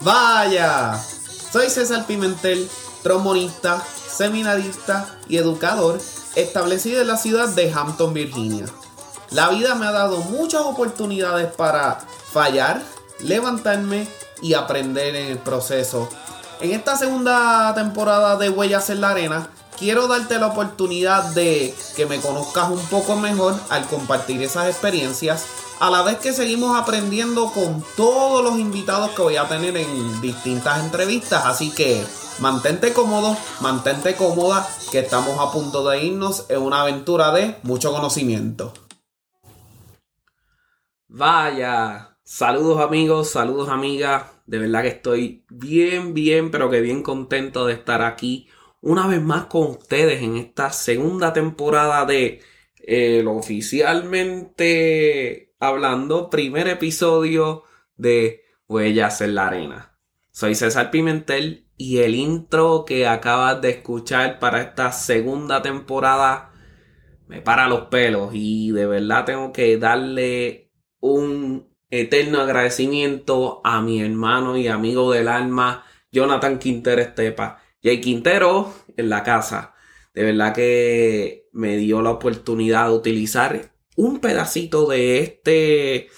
Vaya, soy César Pimentel, trombonista, seminarista y educador establecido en la ciudad de Hampton, Virginia. La vida me ha dado muchas oportunidades para fallar, levantarme y aprender en el proceso. En esta segunda temporada de Huellas en la Arena, quiero darte la oportunidad de que me conozcas un poco mejor al compartir esas experiencias a la vez que seguimos aprendiendo con todos los invitados que voy a tener en distintas entrevistas. Así que mantente cómodo, mantente cómoda, que estamos a punto de irnos en una aventura de mucho conocimiento. Vaya, saludos amigos, saludos amigas. De verdad que estoy bien, bien, pero que bien contento de estar aquí una vez más con ustedes en esta segunda temporada de el oficialmente hablando, primer episodio de Huellas en la Arena. Soy César Pimentel y el intro que acabas de escuchar para esta segunda temporada me para los pelos y de verdad tengo que darle un eterno agradecimiento a mi hermano y amigo del alma Jonathan Quintero Estepa. Jay Quintero en la casa. De verdad que me dio la oportunidad de utilizar un pedacito de este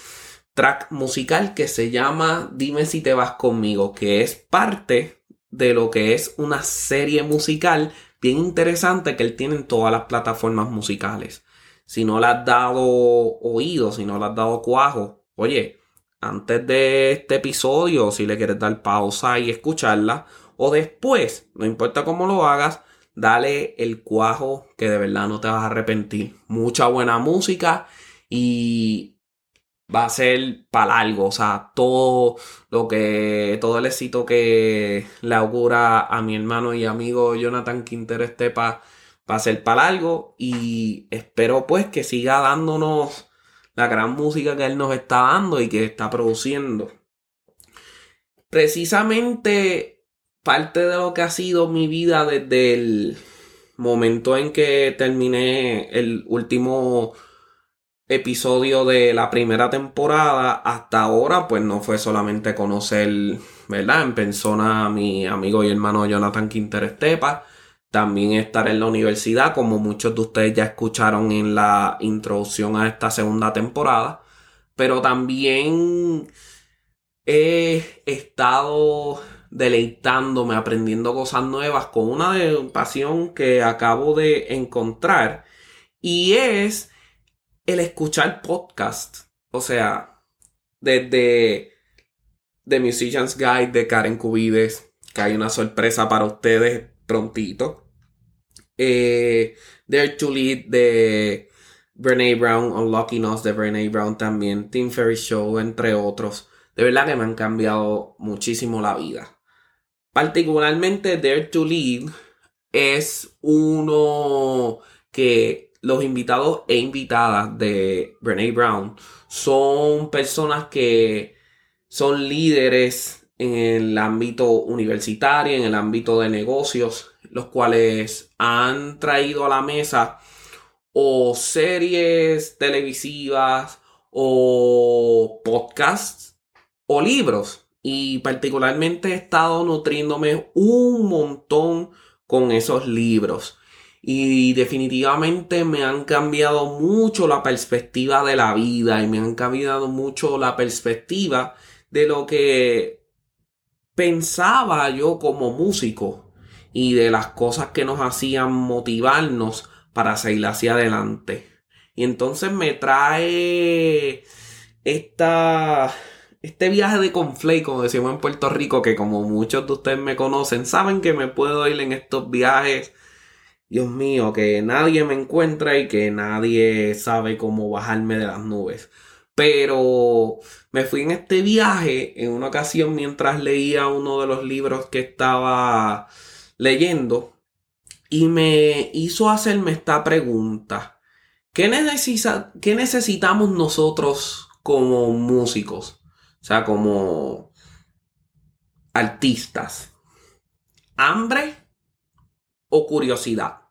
track musical que se llama Dime si te vas conmigo, que es parte de lo que es una serie musical bien interesante que él tiene en todas las plataformas musicales. Si no le has dado oído, si no le has dado cuajo, oye, antes de este episodio, si le quieres dar pausa y escucharla, o después, no importa cómo lo hagas, dale el cuajo que de verdad no te vas a arrepentir. Mucha buena música y va a ser para algo. O sea, todo lo que, todo el éxito que le augura a mi hermano y amigo Jonathan Quintero Estepa va a ser para algo. Y espero pues que siga dándonos la gran música que él nos está dando y que está produciendo. Precisamente parte de lo que ha sido mi vida desde el momento en que terminé el último episodio de la primera temporada hasta ahora, pues no fue solamente conocer, ¿verdad? En persona a mi amigo y hermano Jonathan Quinter Estepa, también estar en la universidad, como muchos de ustedes ya escucharon en la introducción a esta segunda temporada, pero también he estado deleitándome, aprendiendo cosas nuevas con una pasión que acabo de encontrar y es el escuchar podcast. O sea, desde The Musician's Guide de Karen Cubides, que hay una sorpresa para ustedes prontito. Eh, Dare to Lead de Brene Brown, Unlocking Us de Brene Brown también, Tim Ferry Show, entre otros. De verdad que me han cambiado muchísimo la vida. Particularmente Dare to Lead es uno que los invitados e invitadas de Brene Brown son personas que son líderes en el ámbito universitario, en el ámbito de negocios, los cuales han traído a la mesa o series televisivas o podcasts o libros y particularmente he estado nutriéndome un montón con esos libros. Y definitivamente me han cambiado mucho la perspectiva de la vida y me han cambiado mucho la perspectiva de lo que pensaba yo como músico y de las cosas que nos hacían motivarnos para seguir hacia adelante. Y entonces me trae esta este viaje de conflay, como decimos en Puerto Rico, que como muchos de ustedes me conocen, saben que me puedo ir en estos viajes. Dios mío, que nadie me encuentra y que nadie sabe cómo bajarme de las nubes. Pero me fui en este viaje en una ocasión mientras leía uno de los libros que estaba leyendo y me hizo hacerme esta pregunta. ¿Qué, qué necesitamos nosotros como músicos? O sea, como artistas. ¿Hambre o curiosidad?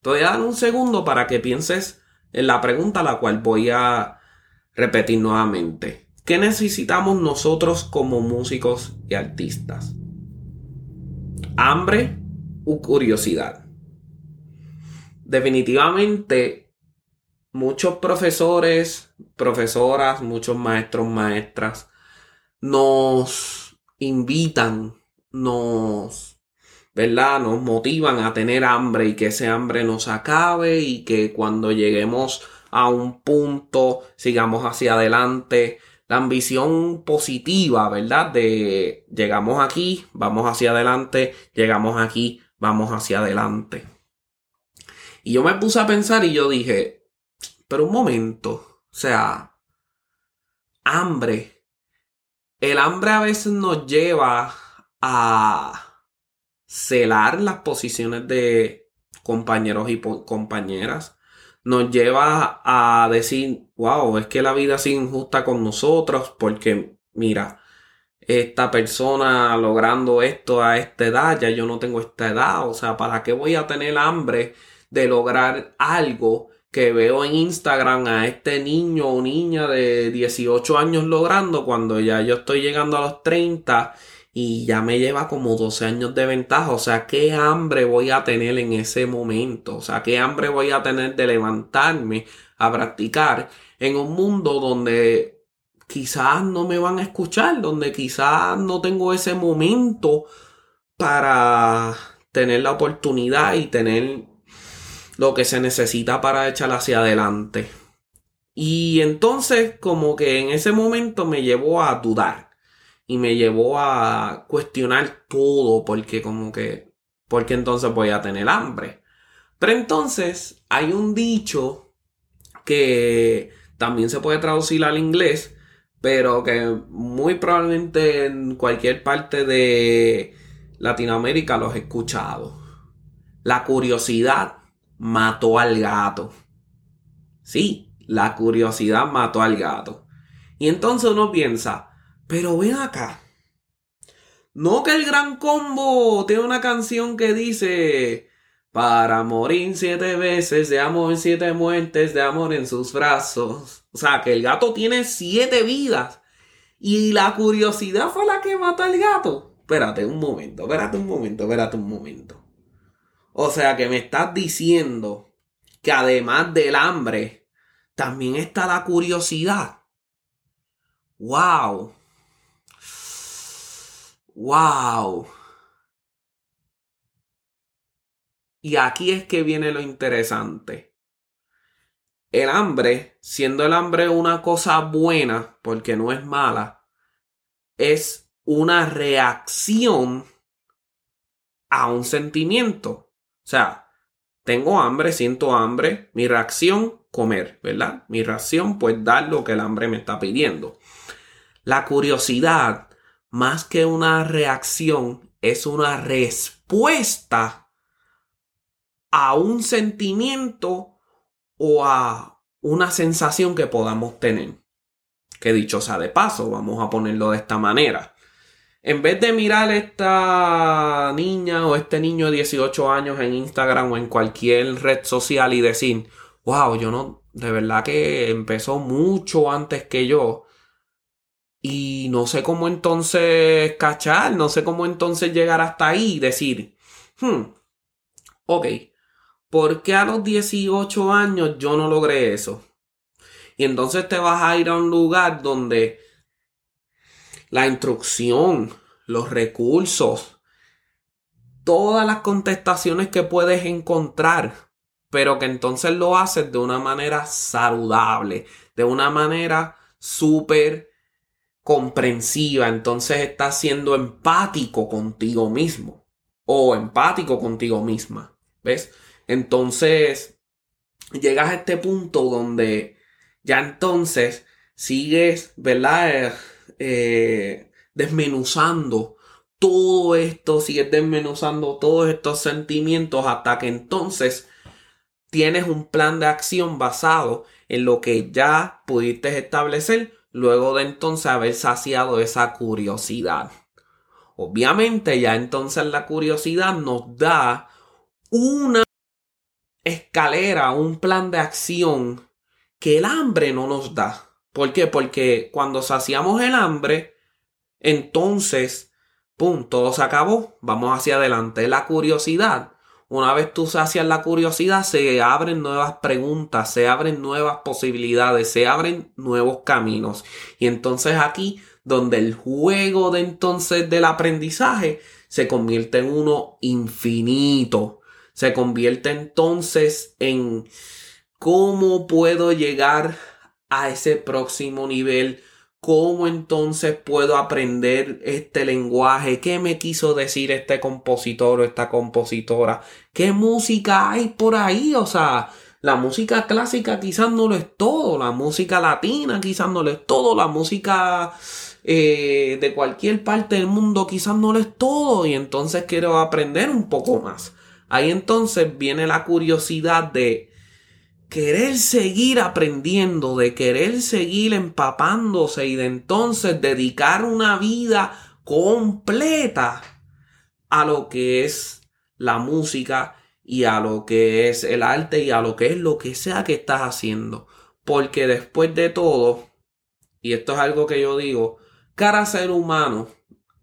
Te voy a dar un segundo para que pienses en la pregunta la cual voy a repetir nuevamente. ¿qué necesitamos nosotros como músicos y artistas? Hambre u curiosidad. Definitivamente, muchos profesores, profesoras, muchos maestros, maestras, nos invitan, nos, ¿verdad? Nos motivan a tener hambre y que ese hambre nos acabe y que cuando lleguemos a un punto sigamos hacia adelante. La ambición positiva, ¿verdad? De llegamos aquí, vamos hacia adelante, llegamos aquí, vamos hacia adelante. Y yo me puse a pensar y yo dije, pero un momento, o sea, hambre el hambre a veces nos lleva a celar las posiciones de compañeros y compañeras. Nos lleva a decir, wow, es que la vida es injusta con nosotros porque, mira, esta persona logrando esto a esta edad, ya yo no tengo esta edad, o sea, ¿para qué voy a tener hambre de lograr algo que veo en Instagram a este niño o niña de 18 años logrando cuando ya yo estoy llegando a los 30 y ya me lleva como 12 años de ventaja. O sea, ¿qué hambre voy a tener en ese momento? O sea, ¿qué hambre voy a tener de levantarme a practicar en un mundo donde quizás no me van a escuchar, donde quizás no tengo ese momento para tener la oportunidad y tener lo que se necesita para echar hacia adelante. Y entonces como que en ese momento me llevó a dudar y me llevó a cuestionar todo porque como que, porque entonces voy a tener hambre. Pero entonces hay un dicho que también se puede traducir al inglés, pero que muy probablemente en cualquier parte de Latinoamérica los he escuchado. La curiosidad mató al gato. Sí, la curiosidad mató al gato. Y entonces uno piensa, pero ven acá. No que el gran combo tiene una canción que dice, para morir siete veces, de amor siete muertes, de amor en sus brazos. O sea, que el gato tiene siete vidas. Y la curiosidad fue la que mató al gato. Espérate un momento, espérate un momento, espérate un momento. O sea que me estás diciendo que además del hambre, también está la curiosidad. ¡Wow! ¡Wow! Y aquí es que viene lo interesante. El hambre, siendo el hambre una cosa buena, porque no es mala, es una reacción a un sentimiento. O sea, tengo hambre, siento hambre, mi reacción, comer, ¿verdad? Mi reacción, pues dar lo que el hambre me está pidiendo. La curiosidad, más que una reacción, es una respuesta a un sentimiento o a una sensación que podamos tener. Que dicho sea de paso, vamos a ponerlo de esta manera en vez de mirar esta niña o este niño de 18 años en Instagram o en cualquier red social y decir, wow, yo no, de verdad que empezó mucho antes que yo. Y no sé cómo entonces cachar, no sé cómo entonces llegar hasta ahí y decir, hmm, ok, ¿por qué a los 18 años yo no logré eso? Y entonces te vas a ir a un lugar donde la instrucción, los recursos, todas las contestaciones que puedes encontrar, pero que entonces lo haces de una manera saludable, de una manera súper comprensiva, entonces estás siendo empático contigo mismo o empático contigo misma, ¿ves? Entonces llegas a este punto donde ya entonces sigues, ¿verdad? Eh, desmenuzando todo esto, sigues desmenuzando todos estos sentimientos hasta que entonces tienes un plan de acción basado en lo que ya pudiste establecer luego de entonces haber saciado esa curiosidad. Obviamente ya entonces la curiosidad nos da una escalera, un plan de acción que el hambre no nos da. ¿Por qué? Porque cuando saciamos el hambre, entonces, pum, todo se acabó, vamos hacia adelante. La curiosidad, una vez tú sacias la curiosidad, se abren nuevas preguntas, se abren nuevas posibilidades, se abren nuevos caminos. Y entonces aquí, donde el juego de entonces del aprendizaje se convierte en uno infinito, se convierte entonces en cómo puedo llegar a ese próximo nivel ¿Cómo entonces puedo aprender este lenguaje? ¿Qué me quiso decir este compositor o esta compositora? ¿Qué música hay por ahí? O sea, la música clásica quizás no lo es todo, la música latina quizás no lo es todo, la música eh, de cualquier parte del mundo quizás no lo es todo y entonces quiero aprender un poco más. Ahí entonces viene la curiosidad de querer seguir aprendiendo, de querer seguir empapándose y de entonces dedicar una vida completa a lo que es la música y a lo que es el arte y a lo que es lo que sea que estás haciendo. Porque después de todo, y esto es algo que yo digo, cada ser humano,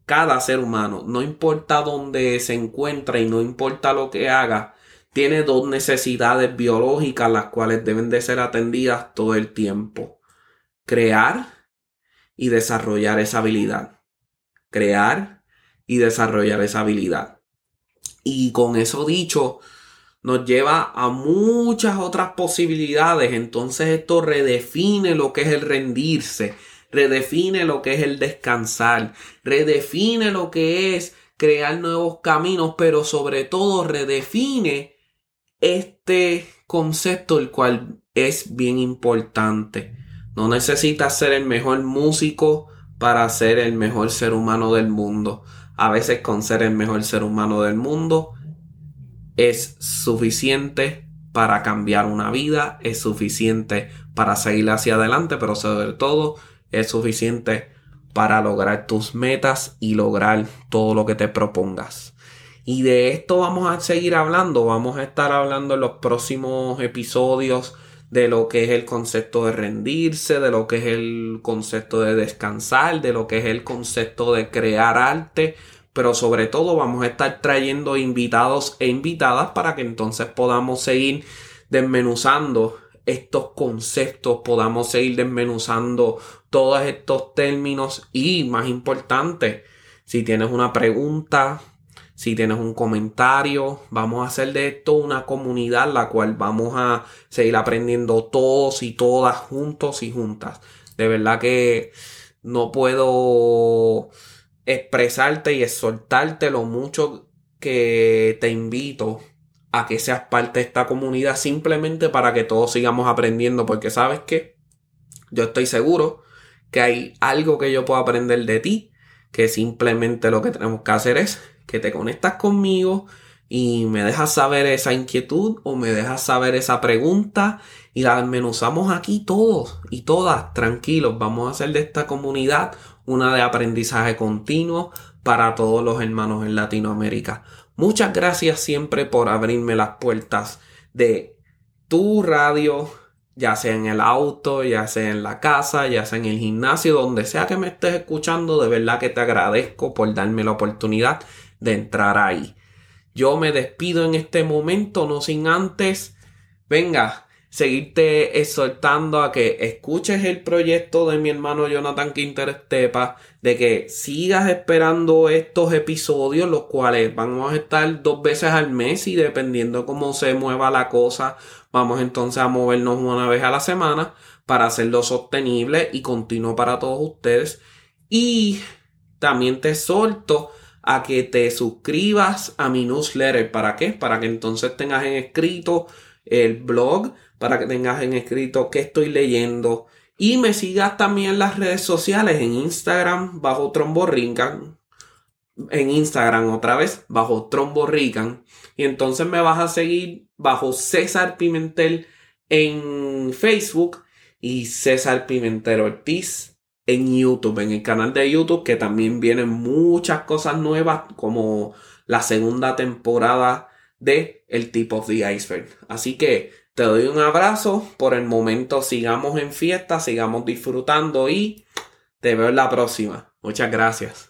cada ser humano, no importa dónde se encuentra y no importa lo que haga, tiene dos necesidades biológicas las cuales deben de ser atendidas todo el tiempo. Crear y desarrollar esa habilidad. Crear y desarrollar esa habilidad. Y con eso dicho, nos lleva a muchas otras posibilidades. Entonces esto redefine lo que es el rendirse, redefine lo que es el descansar, redefine lo que es crear nuevos caminos, pero sobre todo redefine este concepto, el cual es bien importante. No necesitas ser el mejor músico para ser el mejor ser humano del mundo. A veces con ser el mejor ser humano del mundo es suficiente para cambiar una vida, es suficiente para seguir hacia adelante, pero sobre todo es suficiente para lograr tus metas y lograr todo lo que te propongas. Y de esto vamos a seguir hablando. Vamos a estar hablando en los próximos episodios de lo que es el concepto de rendirse, de lo que es el concepto de descansar, de lo que es el concepto de crear arte. Pero sobre todo vamos a estar trayendo invitados e invitadas para que entonces podamos seguir desmenuzando estos conceptos, podamos seguir desmenuzando todos estos términos y más importante, si tienes una pregunta, si tienes un comentario, vamos a hacer de esto una comunidad la cual vamos a seguir aprendiendo todos y todas juntos y juntas. De verdad que no puedo expresarte y exhortarte lo mucho que te invito a que seas parte de esta comunidad simplemente para que todos sigamos aprendiendo porque sabes que yo estoy seguro que hay algo que yo puedo aprender de ti que simplemente lo que tenemos que hacer es que te conectas conmigo y me dejas saber esa inquietud o me dejas saber esa pregunta y la desmenuzamos aquí todos y todas tranquilos. Vamos a hacer de esta comunidad una de aprendizaje continuo para todos los hermanos en Latinoamérica. Muchas gracias siempre por abrirme las puertas de tu radio, ya sea en el auto, ya sea en la casa, ya sea en el gimnasio, donde sea que me estés escuchando, de verdad que te agradezco por darme la oportunidad de entrar ahí. Yo me despido en este momento, no sin antes, venga, seguirte exhortando a que escuches el proyecto de mi hermano Jonathan Quinter Estepa, de que sigas esperando estos episodios, los cuales vamos a estar dos veces al mes y dependiendo cómo se mueva la cosa, vamos entonces a movernos una vez a la semana para hacerlo sostenible y continuo para todos ustedes. Y también te exhorto a que te suscribas a mi newsletter. ¿Para qué? Para que entonces tengas en escrito el blog, para que tengas en escrito qué estoy leyendo. Y me sigas también en las redes sociales, en Instagram bajo Tromborrincan. En Instagram otra vez bajo Tromborrican. Y entonces me vas a seguir bajo César Pimentel en Facebook y César Pimentel Ortiz en YouTube, en el canal de YouTube, que también vienen muchas cosas nuevas, como la segunda temporada de El Tip of the Iceberg. Así que Te doy un abrazo. Por el momento sigamos en fiesta, sigamos disfrutando y te veo en la próxima. Muchas gracias.